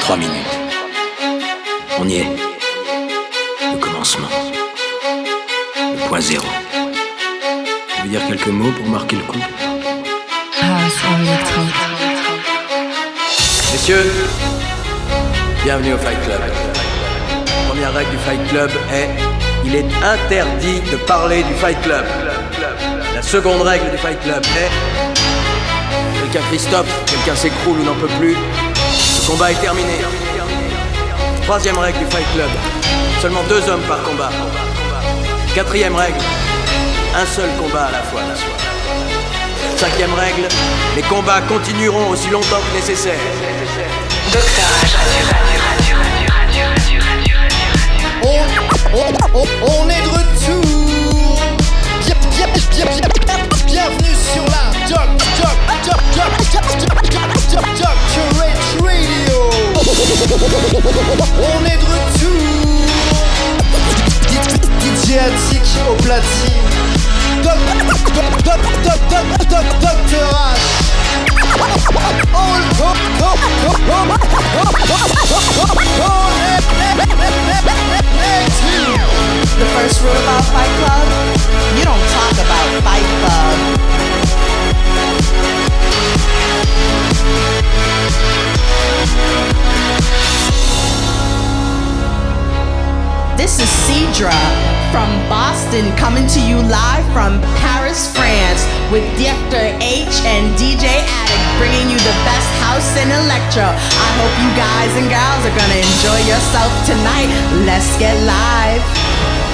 Trois minutes. On y est. Le commencement. Le point zéro. Tu veux dire quelques mots pour marquer le coup? Messieurs, bienvenue au Fight Club. La première règle du Fight Club est il est interdit de parler du Fight Club. La seconde règle du Fight Club est quelqu'un Christophe, quelqu'un s'écroule ou n'en peut plus. Le combat est terminé. Troisième règle du Fight Club seulement deux hommes par combat. Quatrième règle un seul combat à la fois. Cinquième règle les combats continueront aussi longtemps que nécessaire. On, est de retour. Bienvenue sur la Doc, Doc, Doc, Doc, Doc, Doc, Radio. On est de retour. DJ au platine. Doc, Doc, Doc, Doc, Doc, Doc, H. The first rule about Fight Club, you don't talk about Fight Club. This is Cedra from Boston coming to you live from Paris, France with Dr. H and DJ Addict bringing you the best house and electro. I hope you guys and gals are gonna enjoy yourself tonight. Let's get live.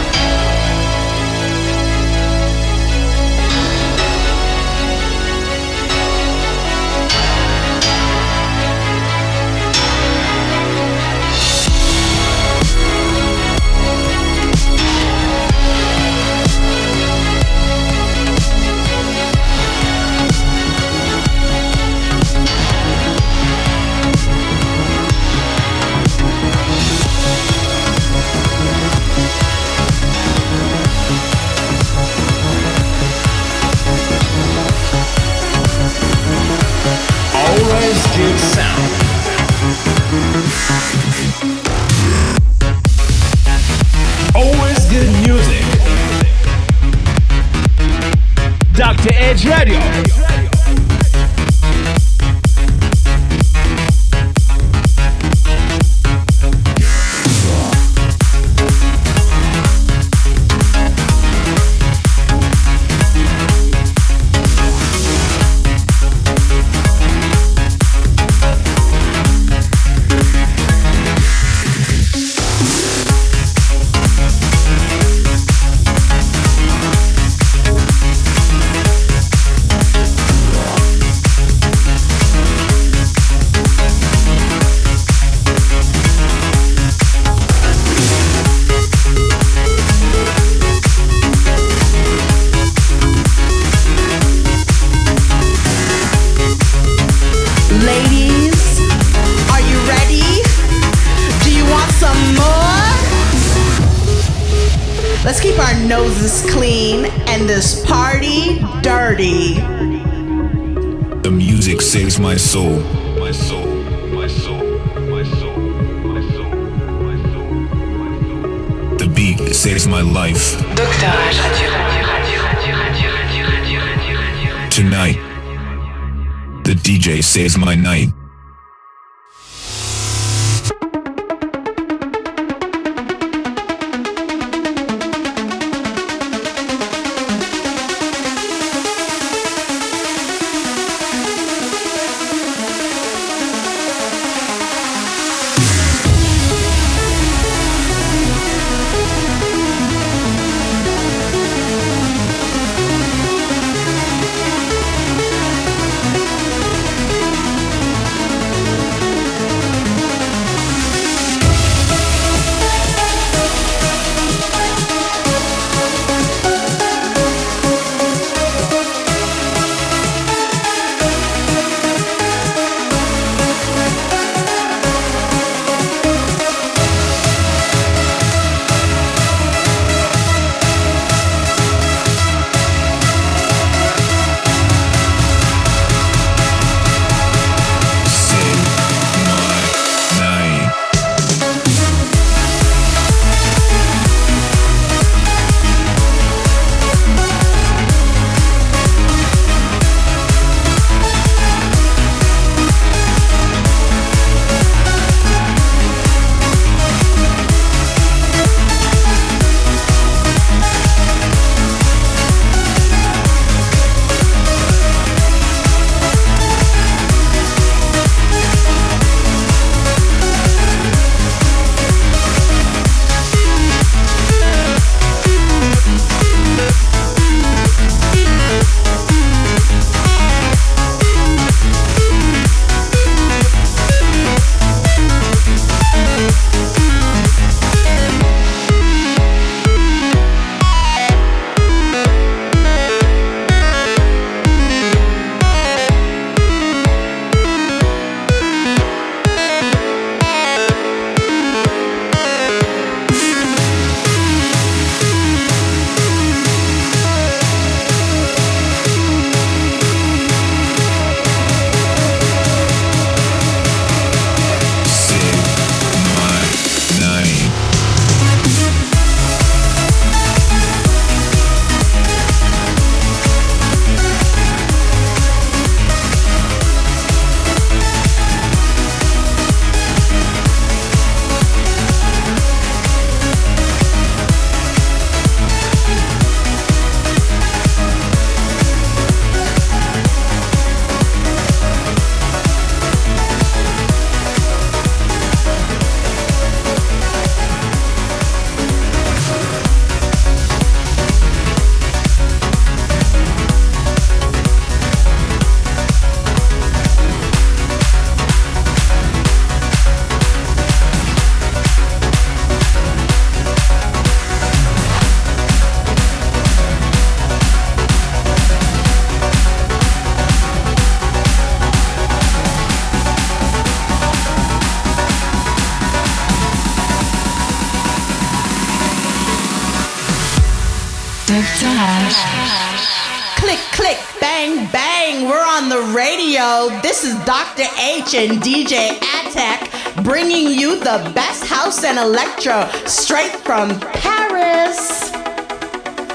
And DJ Attack bringing you the best house and electro straight from Paris.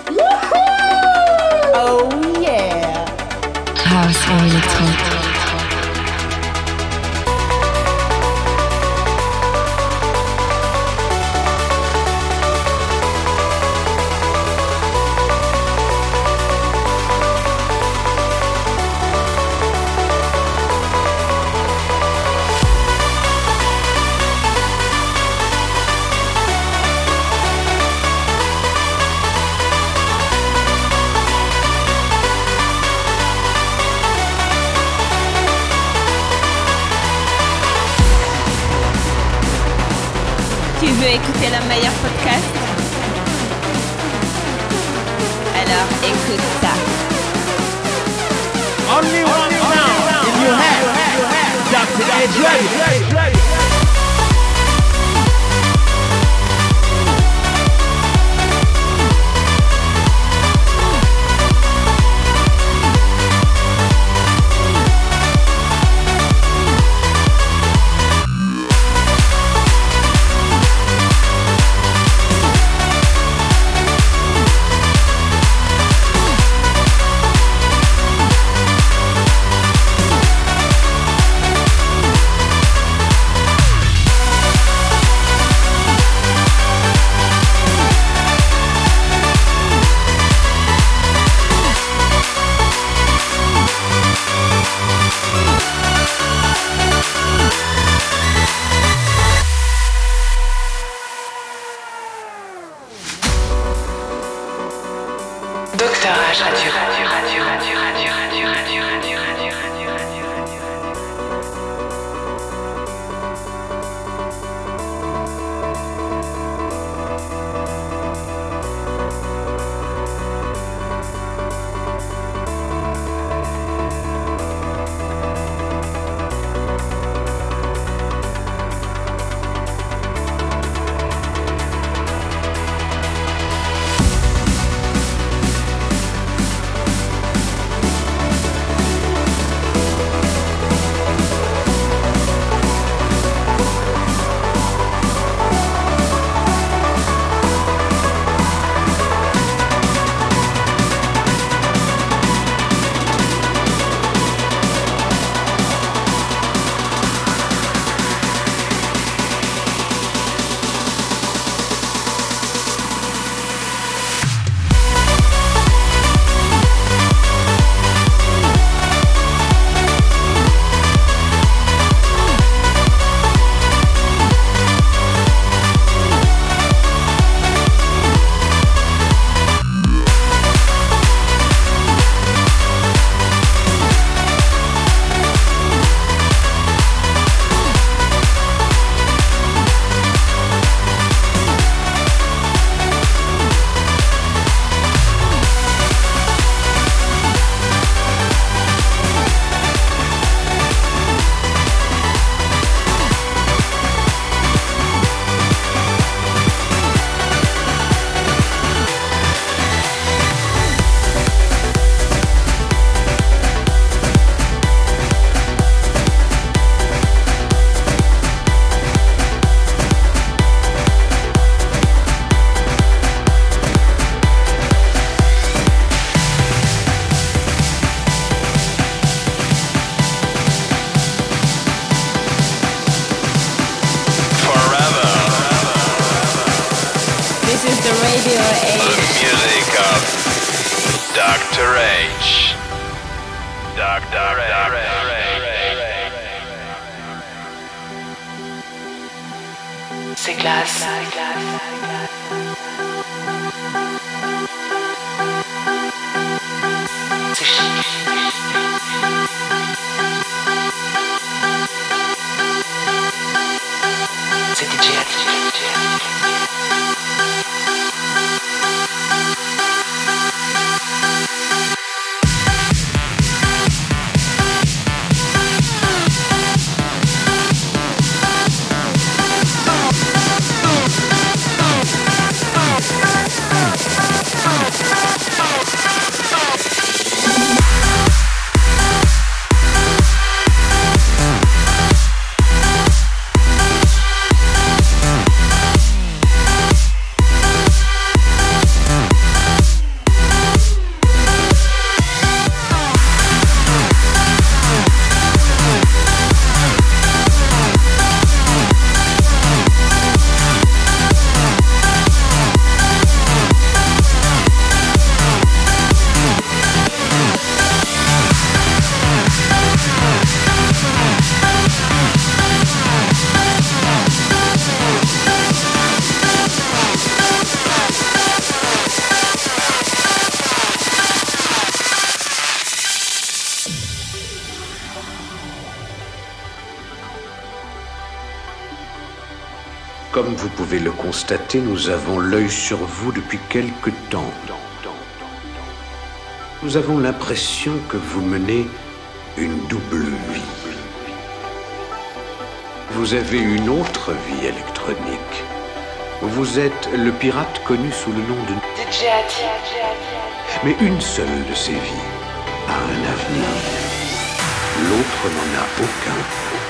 Woohoo! Oh, yeah. House et électro. Écouter le meilleur podcast Alors écoute ça. Only one sound in your head. Dr. Edge nous avons l'œil sur vous depuis quelque temps. Nous avons l'impression que vous menez une double vie. Vous avez une autre vie électronique. Vous êtes le pirate connu sous le nom de Mais une seule de ces vies a un avenir. L'autre n'en a aucun.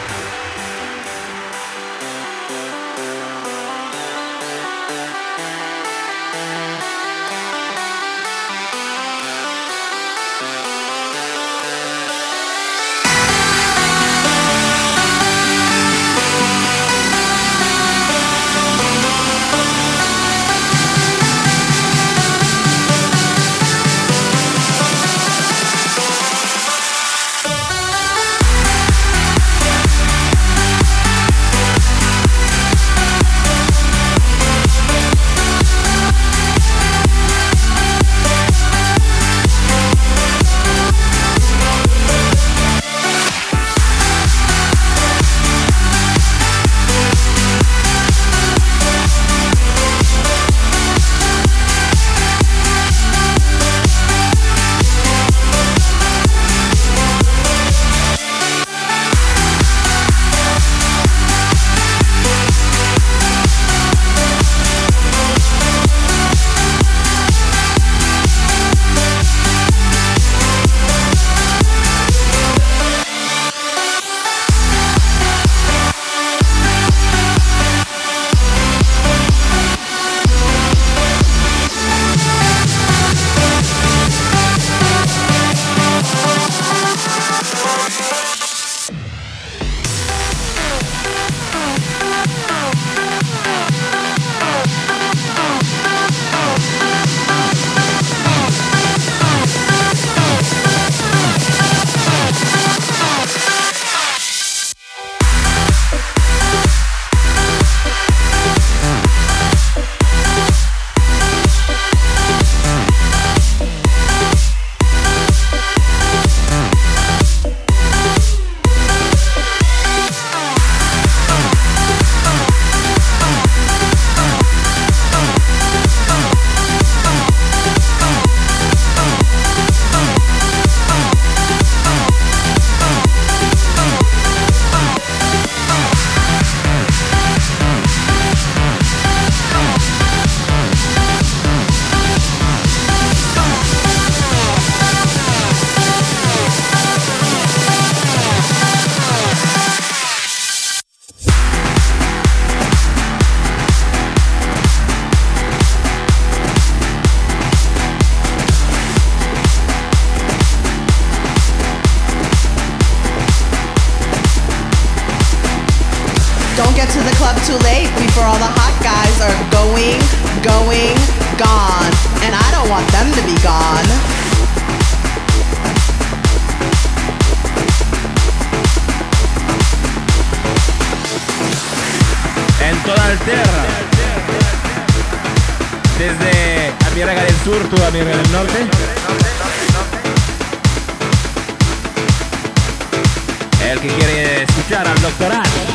desde Amiérraga del Sur, tú Amiérraga del Norte. El que quiere escuchar al doctorado.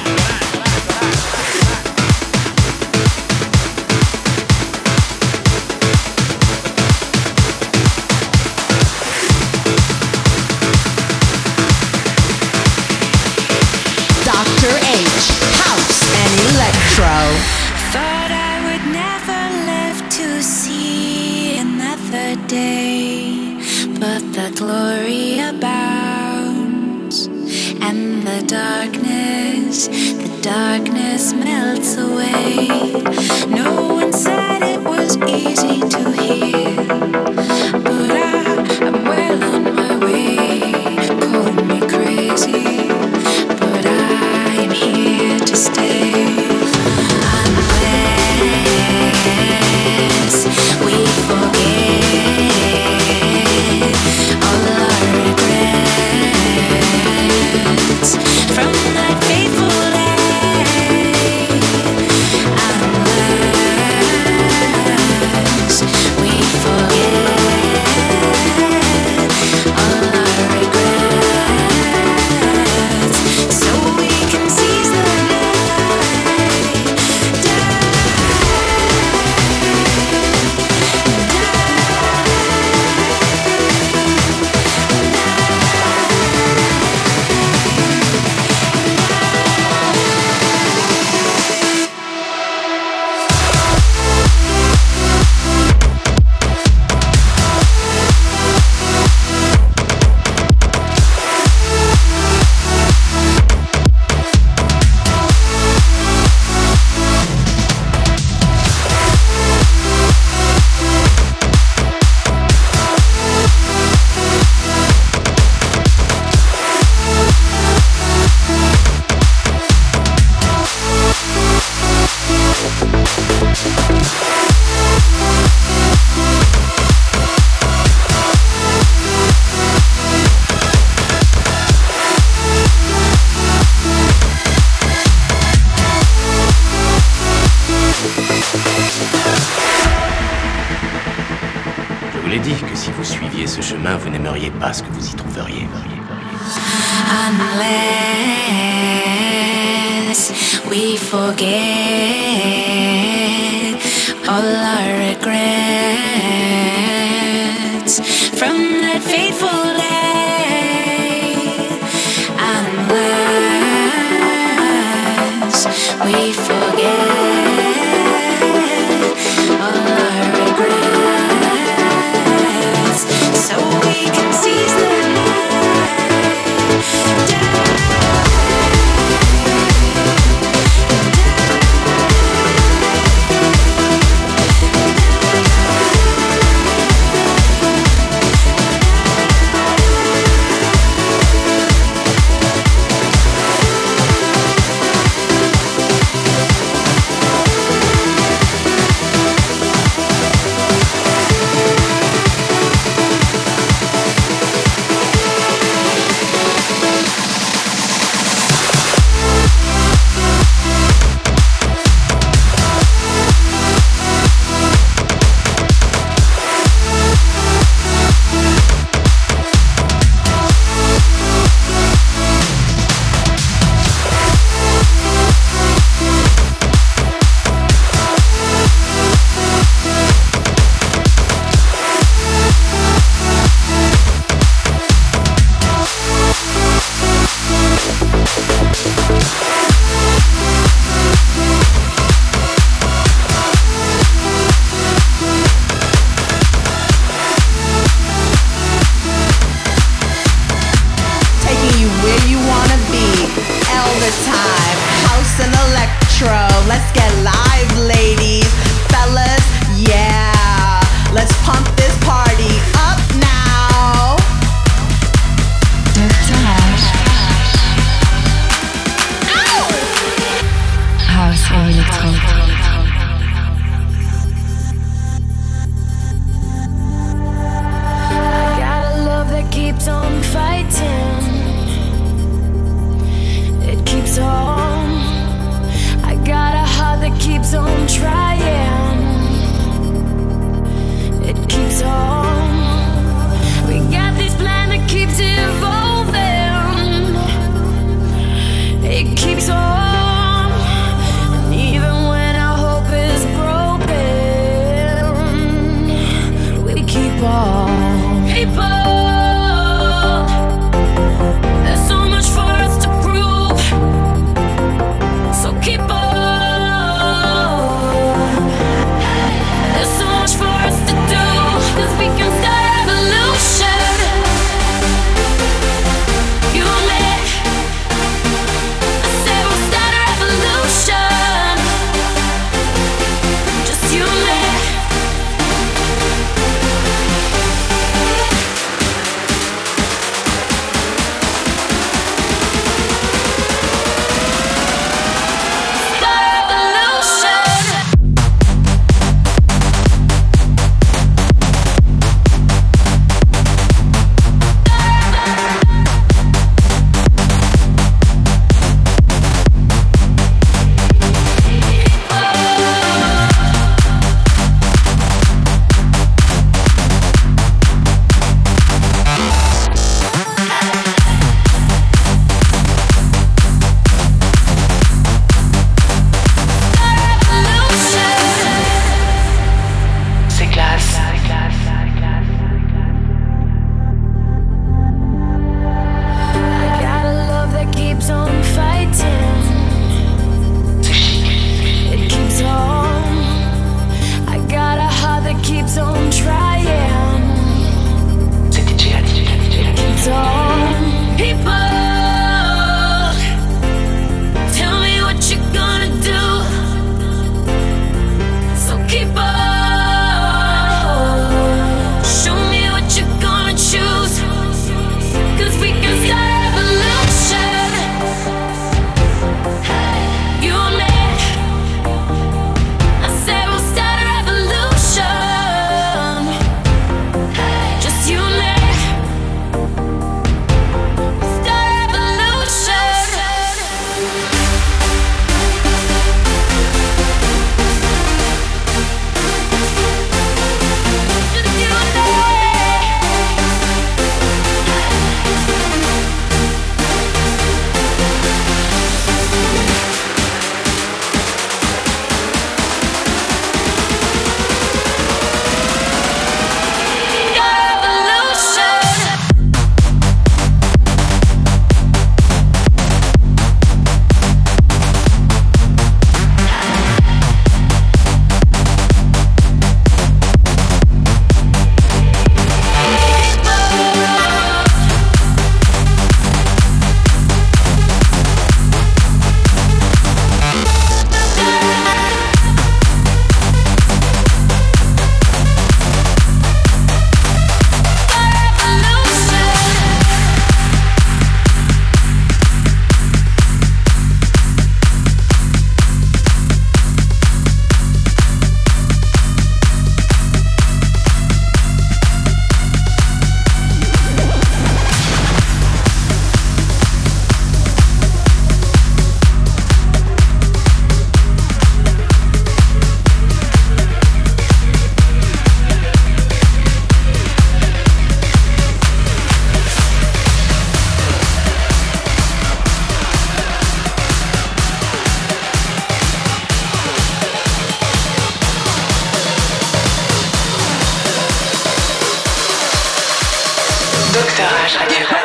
gosh, I do.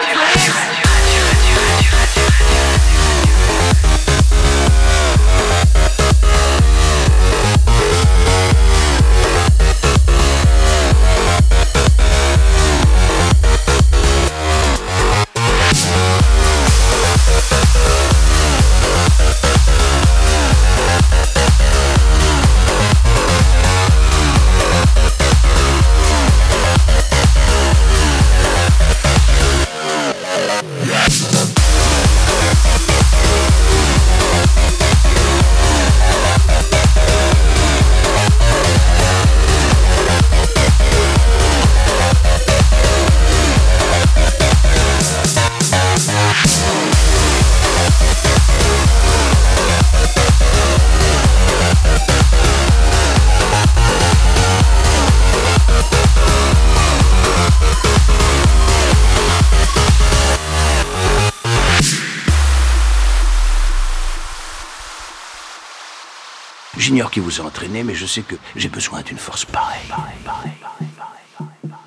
vous a entraîné, mais je sais que j'ai besoin d'une force pareille.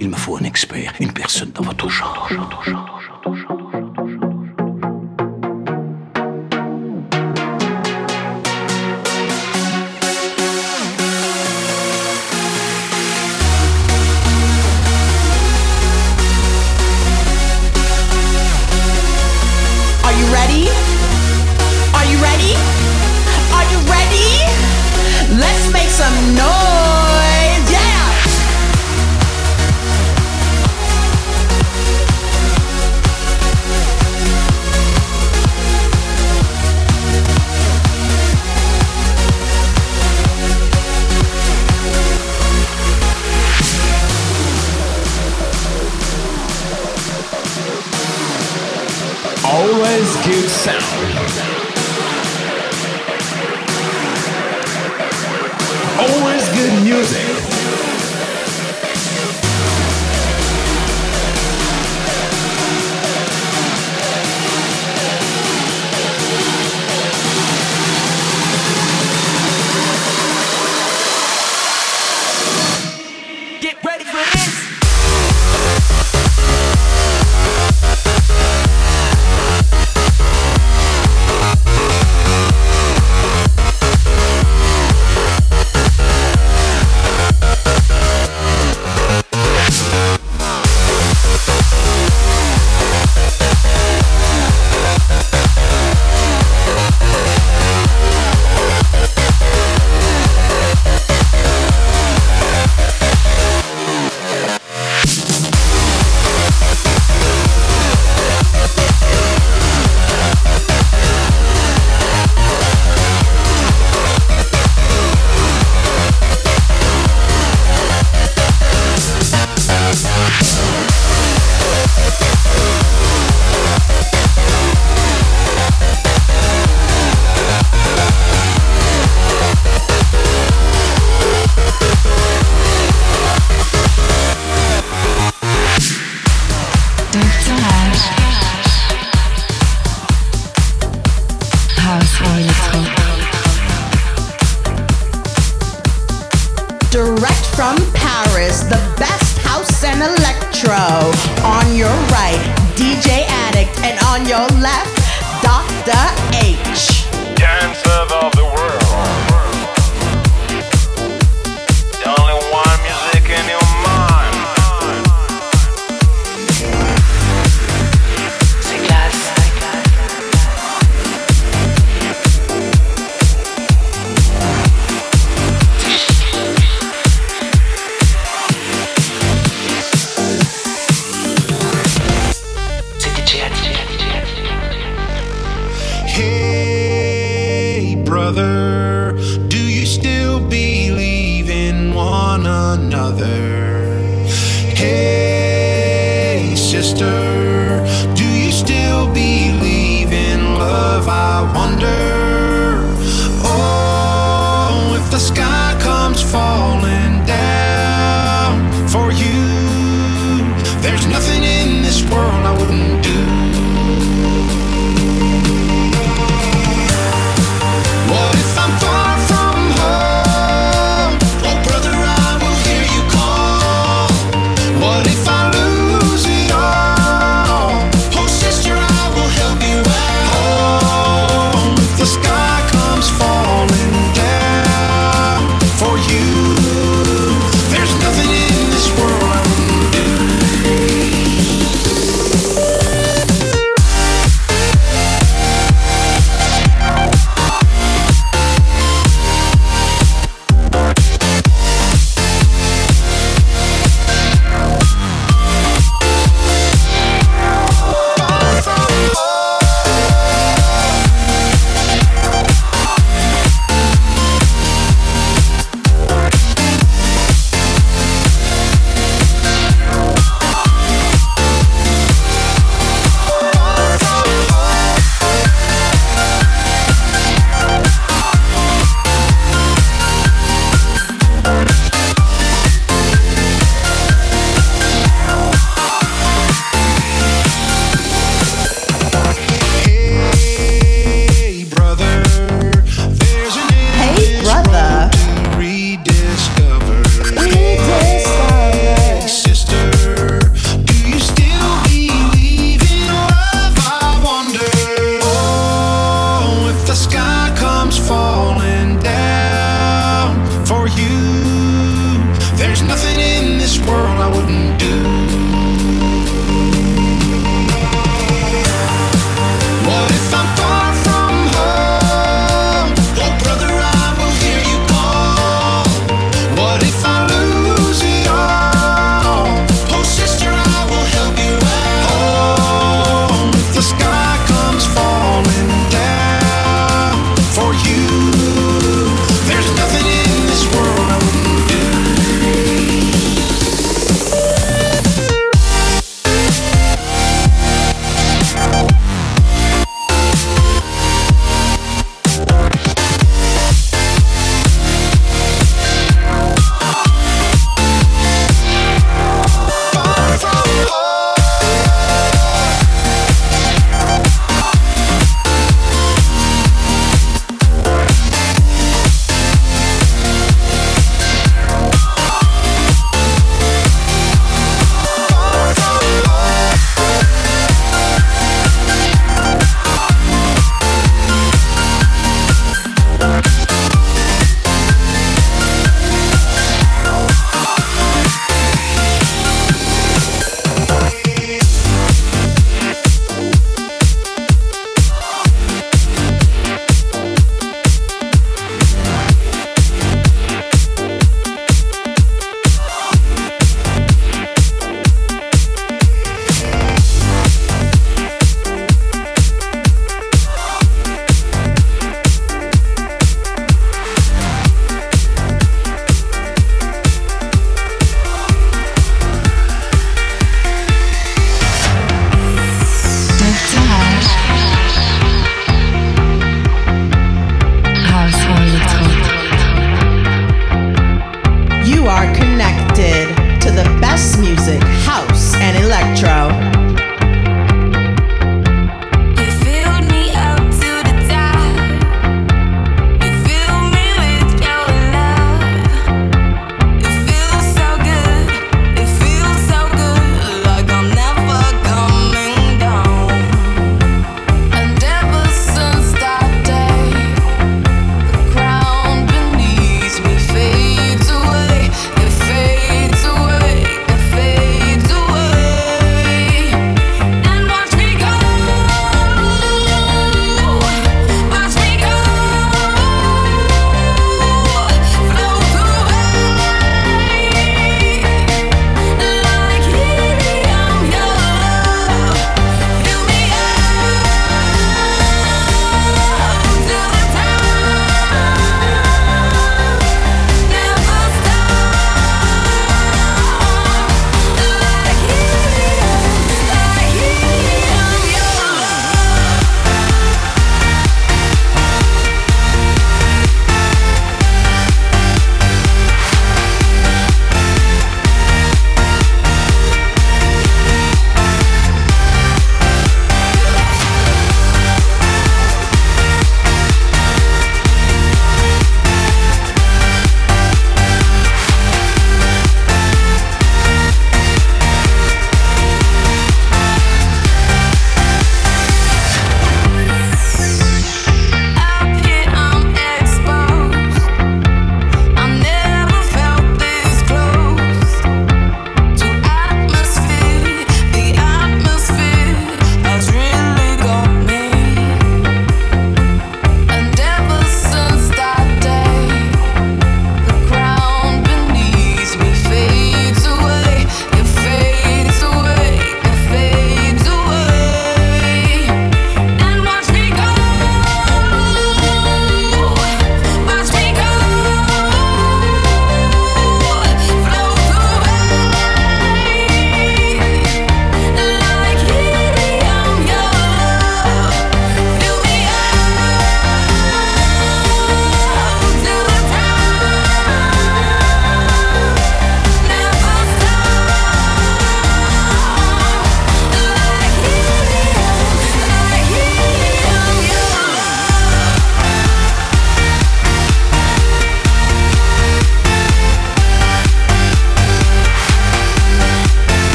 Il me faut un expert, une personne dans votre genre. genre. another. Hey, sister.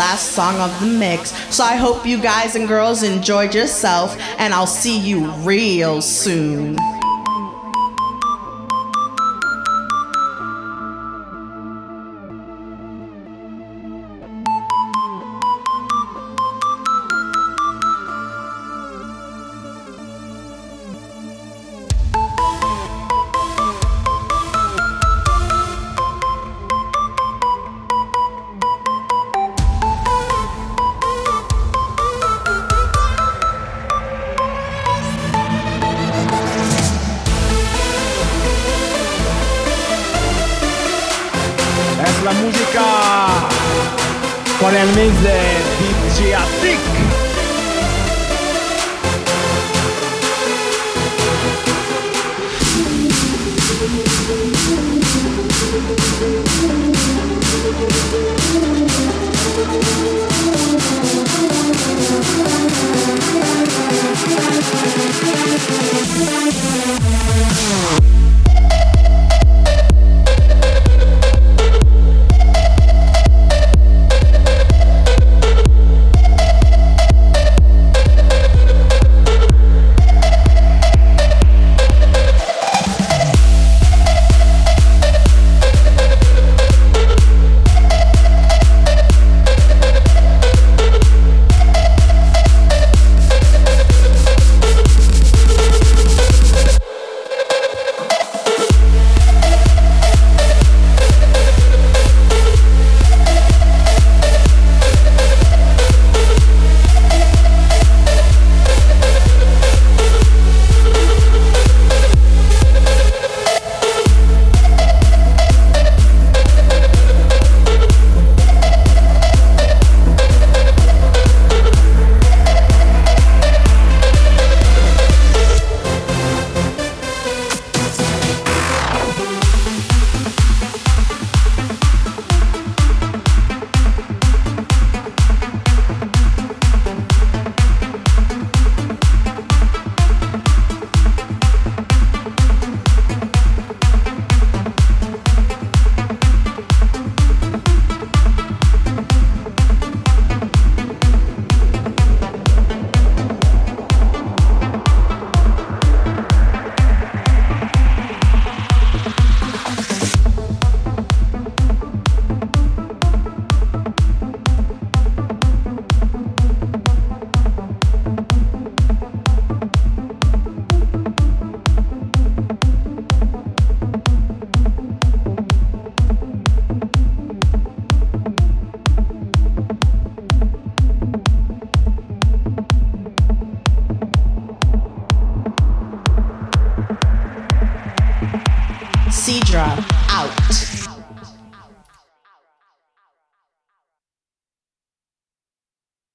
Last song of the mix. So I hope you guys and girls enjoyed yourself, and I'll see you real soon.